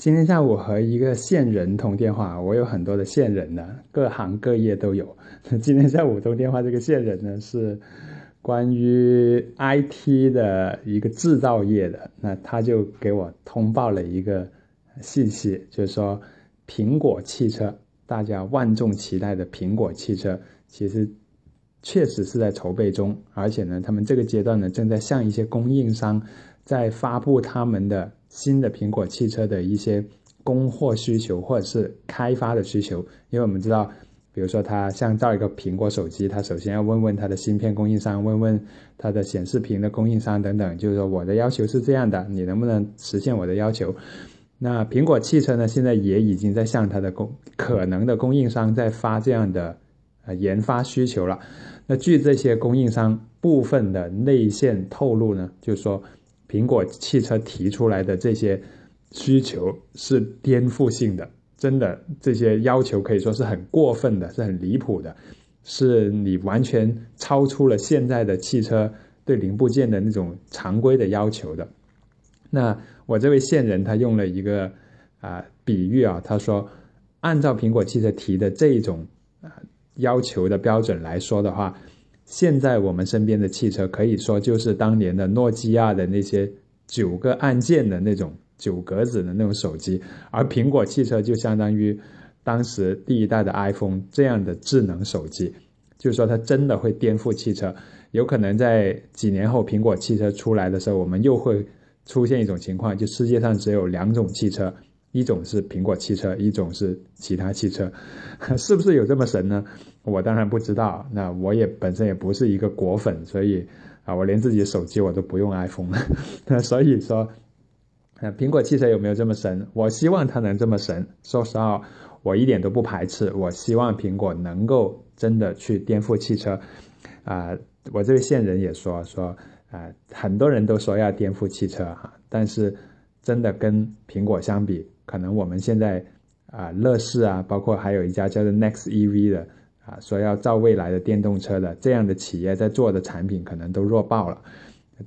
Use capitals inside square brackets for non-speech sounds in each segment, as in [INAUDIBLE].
今天下午和一个线人通电话，我有很多的线人呢，各行各业都有。今天下午通电话，这个线人呢是关于 IT 的一个制造业的，那他就给我通报了一个信息，就是说苹果汽车，大家万众期待的苹果汽车，其实确实是在筹备中，而且呢，他们这个阶段呢正在向一些供应商在发布他们的。新的苹果汽车的一些供货需求或者是开发的需求，因为我们知道，比如说他像造一个苹果手机，他首先要问问他的芯片供应商，问问他的显示屏的供应商等等，就是说我的要求是这样的，你能不能实现我的要求？那苹果汽车呢，现在也已经在向它的供可能的供应商在发这样的呃研发需求了。那据这些供应商部分的内线透露呢，就是说。苹果汽车提出来的这些需求是颠覆性的，真的，这些要求可以说是很过分的，是很离谱的，是你完全超出了现在的汽车对零部件的那种常规的要求的。那我这位线人他用了一个啊比喻啊，他说，按照苹果汽车提的这种啊要求的标准来说的话。现在我们身边的汽车可以说就是当年的诺基亚的那些九个按键的那种九格子的那种手机，而苹果汽车就相当于当时第一代的 iPhone 这样的智能手机，就是说它真的会颠覆汽车。有可能在几年后苹果汽车出来的时候，我们又会出现一种情况，就世界上只有两种汽车。一种是苹果汽车，一种是其他汽车，[LAUGHS] 是不是有这么神呢？我当然不知道。那我也本身也不是一个果粉，所以啊，我连自己手机我都不用 iPhone。那 [LAUGHS] 所以说，啊，苹果汽车有没有这么神？我希望它能这么神。说实话，我一点都不排斥。我希望苹果能够真的去颠覆汽车。啊，我这位线人也说说啊，很多人都说要颠覆汽车哈，但是真的跟苹果相比。可能我们现在啊，乐视啊，包括还有一家叫做 Next EV 的啊，说要造未来的电动车的这样的企业在做的产品，可能都弱爆了。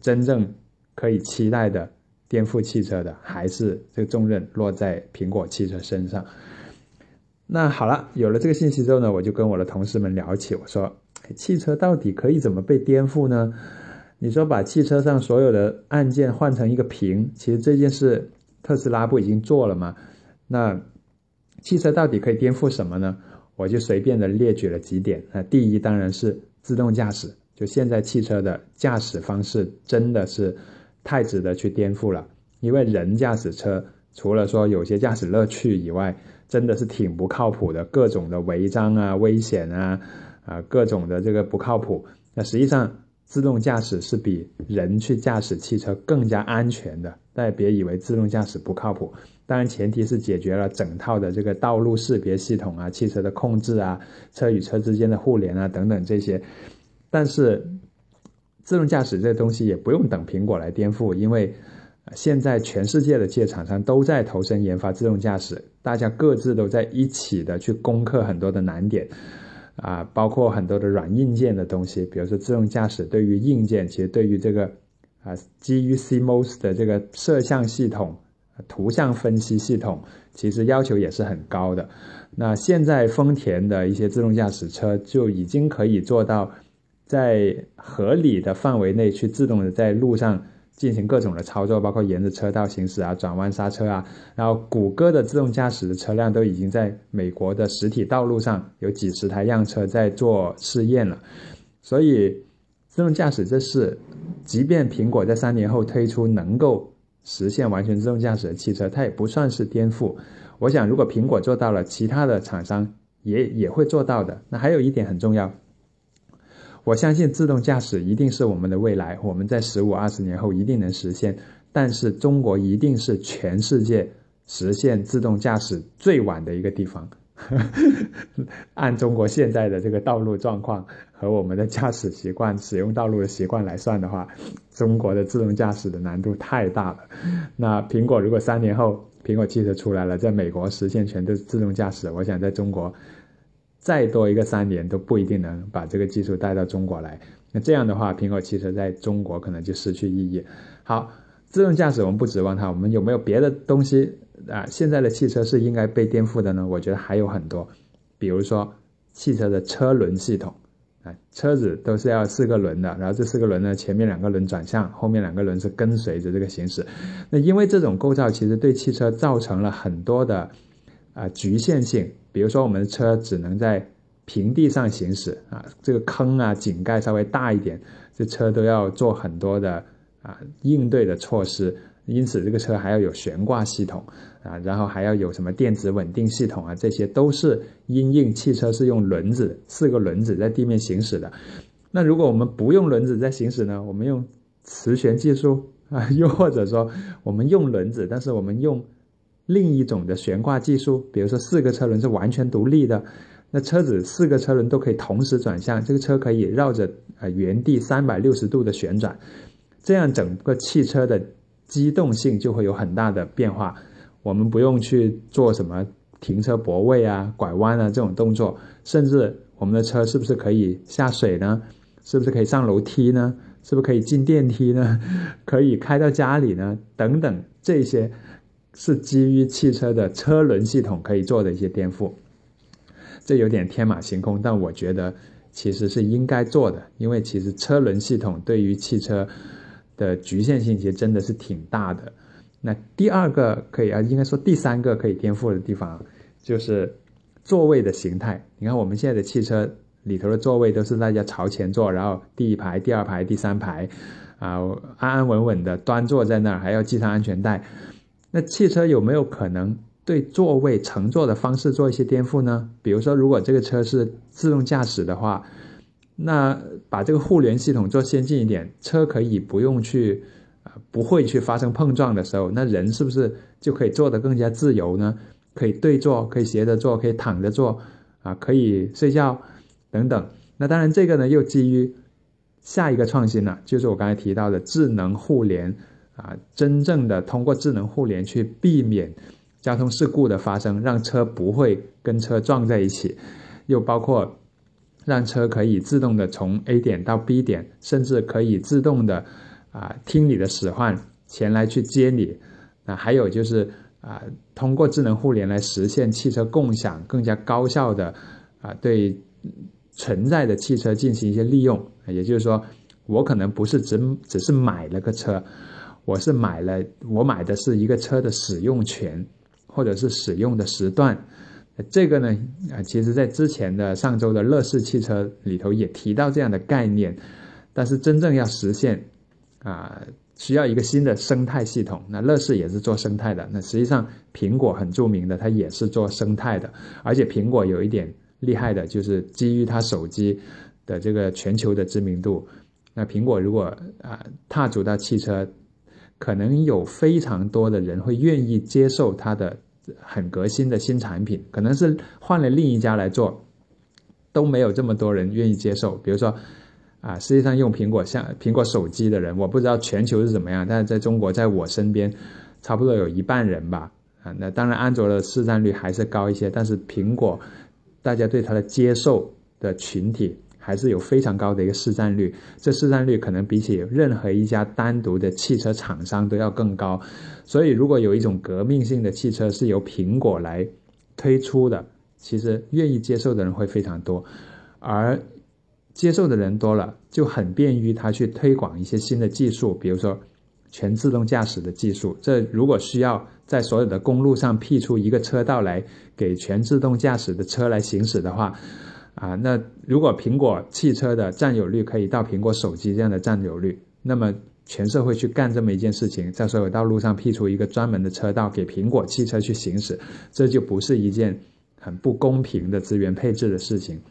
真正可以期待的颠覆汽车的，还是这个重任落在苹果汽车身上。那好了，有了这个信息之后呢，我就跟我的同事们聊起，我说，汽车到底可以怎么被颠覆呢？你说把汽车上所有的按键换成一个屏，其实这件事。特斯拉不已经做了吗？那汽车到底可以颠覆什么呢？我就随便的列举了几点。那第一当然是自动驾驶，就现在汽车的驾驶方式真的是太值得去颠覆了。因为人驾驶车除了说有些驾驶乐趣以外，真的是挺不靠谱的，各种的违章啊、危险啊啊，各种的这个不靠谱。那实际上。自动驾驶是比人去驾驶汽车更加安全的，大家别以为自动驾驶不靠谱。当然，前提是解决了整套的这个道路识别系统啊、汽车的控制啊、车与车之间的互联啊等等这些。但是，自动驾驶这东西也不用等苹果来颠覆，因为现在全世界的汽车厂商都在投身研发自动驾驶，大家各自都在一起的去攻克很多的难点。啊，包括很多的软硬件的东西，比如说自动驾驶对于硬件，其实对于这个啊基于 CMOS 的这个摄像系统、图像分析系统，其实要求也是很高的。那现在丰田的一些自动驾驶车就已经可以做到，在合理的范围内去自动的在路上。进行各种的操作，包括沿着车道行驶啊、转弯刹车啊。然后，谷歌的自动驾驶的车辆都已经在美国的实体道路上有几十台样车在做试验了。所以，自动驾驶这是，即便苹果在三年后推出能够实现完全自动驾驶的汽车，它也不算是颠覆。我想，如果苹果做到了，其他的厂商也也会做到的。那还有一点很重要。我相信自动驾驶一定是我们的未来，我们在十五二十年后一定能实现。但是中国一定是全世界实现自动驾驶最晚的一个地方。[LAUGHS] 按中国现在的这个道路状况和我们的驾驶习惯、使用道路的习惯来算的话，中国的自动驾驶的难度太大了。那苹果如果三年后苹果汽车出来了，在美国实现全都自动驾驶，我想在中国。再多一个三年都不一定能把这个技术带到中国来。那这样的话，苹果汽车在中国可能就失去意义。好，自动驾驶我们不指望它，我们有没有别的东西啊，现在的汽车是应该被颠覆的呢？我觉得还有很多，比如说汽车的车轮系统啊，车子都是要四个轮的，然后这四个轮呢，前面两个轮转向，后面两个轮是跟随着这个行驶。那因为这种构造其实对汽车造成了很多的啊局限性，比如说我们的车只能在平地上行驶啊，这个坑啊井盖稍微大一点，这车都要做很多的啊应对的措施。因此，这个车还要有悬挂系统啊，然后还要有什么电子稳定系统啊，这些都是因应汽车是用轮子四个轮子在地面行驶的。那如果我们不用轮子在行驶呢？我们用磁悬技术啊，又或者说我们用轮子，但是我们用另一种的悬挂技术，比如说四个车轮是完全独立的，那车子四个车轮都可以同时转向，这个车可以绕着呃原地三百六十度的旋转，这样整个汽车的。机动性就会有很大的变化，我们不用去做什么停车泊位啊、拐弯啊这种动作，甚至我们的车是不是可以下水呢？是不是可以上楼梯呢？是不是可以进电梯呢？可以开到家里呢？等等，这些是基于汽车的车轮系统可以做的一些颠覆。这有点天马行空，但我觉得其实是应该做的，因为其实车轮系统对于汽车。的局限性其实真的是挺大的。那第二个可以啊，应该说第三个可以颠覆的地方，就是座位的形态。你看我们现在的汽车里头的座位都是大家朝前坐，然后第一排、第二排、第三排，啊，安安稳稳的端坐在那儿，还要系上安全带。那汽车有没有可能对座位乘坐的方式做一些颠覆呢？比如说，如果这个车是自动驾驶的话。那把这个互联系统做先进一点，车可以不用去，啊，不会去发生碰撞的时候，那人是不是就可以坐得更加自由呢？可以对坐，可以斜着坐，可以躺着坐，啊，可以睡觉，等等。那当然，这个呢又基于下一个创新了，就是我刚才提到的智能互联，啊，真正的通过智能互联去避免交通事故的发生，让车不会跟车撞在一起，又包括。让车可以自动的从 A 点到 B 点，甚至可以自动的啊听你的使唤前来去接你。啊，还有就是啊，通过智能互联来实现汽车共享，更加高效的啊对存在的汽车进行一些利用。也就是说，我可能不是只只是买了个车，我是买了我买的是一个车的使用权，或者是使用的时段。这个呢，啊，其实在之前的上周的乐视汽车里头也提到这样的概念，但是真正要实现，啊，需要一个新的生态系统。那乐视也是做生态的，那实际上苹果很著名的，它也是做生态的，而且苹果有一点厉害的，就是基于它手机的这个全球的知名度，那苹果如果啊踏足到汽车，可能有非常多的人会愿意接受它的。很革新的新产品，可能是换了另一家来做，都没有这么多人愿意接受。比如说，啊，实际上用苹果像苹果手机的人，我不知道全球是怎么样，但是在中国，在我身边，差不多有一半人吧。啊，那当然安卓的市占率还是高一些，但是苹果，大家对它的接受的群体。还是有非常高的一个市占率，这市占率可能比起任何一家单独的汽车厂商都要更高。所以，如果有一种革命性的汽车是由苹果来推出的，其实愿意接受的人会非常多，而接受的人多了，就很便于他去推广一些新的技术，比如说全自动驾驶的技术。这如果需要在所有的公路上辟出一个车道来给全自动驾驶的车来行驶的话，啊，那如果苹果汽车的占有率可以到苹果手机这样的占有率，那么全社会去干这么一件事情，在所有道路上辟出一个专门的车道给苹果汽车去行驶，这就不是一件很不公平的资源配置的事情。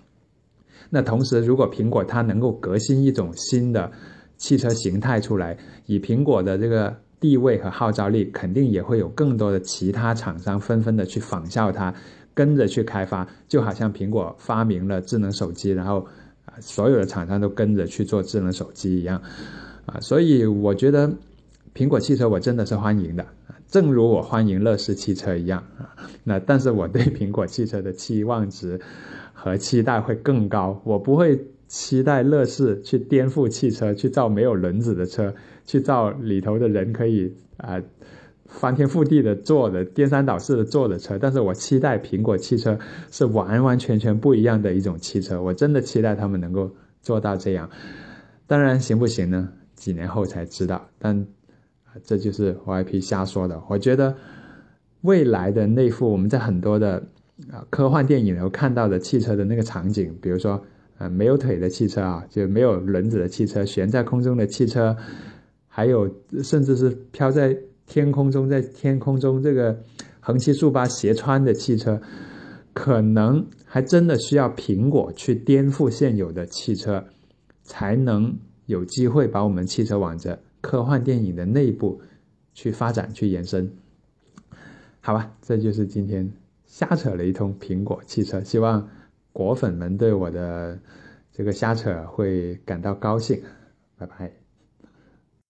那同时，如果苹果它能够革新一种新的汽车形态出来，以苹果的这个地位和号召力，肯定也会有更多的其他厂商纷纷的去仿效它。跟着去开发，就好像苹果发明了智能手机，然后啊，所有的厂商都跟着去做智能手机一样，啊，所以我觉得苹果汽车我真的是欢迎的，正如我欢迎乐视汽车一样啊。那但是我对苹果汽车的期望值和期待会更高，我不会期待乐视去颠覆汽车，去造没有轮子的车，去造里头的人可以啊。翻天覆地的做的颠三倒四的做的车，但是我期待苹果汽车是完完全全不一样的一种汽车，我真的期待他们能够做到这样。当然行不行呢？几年后才知道。但这就是 YP 瞎说的。我觉得未来的那副我们在很多的啊科幻电影里头看到的汽车的那个场景，比如说呃没有腿的汽车啊，就没有轮子的汽车，悬在空中的汽车，还有甚至是飘在。天空中，在天空中这个横七竖八斜穿的汽车，可能还真的需要苹果去颠覆现有的汽车，才能有机会把我们汽车往着科幻电影的内部去发展、去延伸。好吧，这就是今天瞎扯了一通苹果汽车，希望果粉们对我的这个瞎扯会感到高兴。拜拜。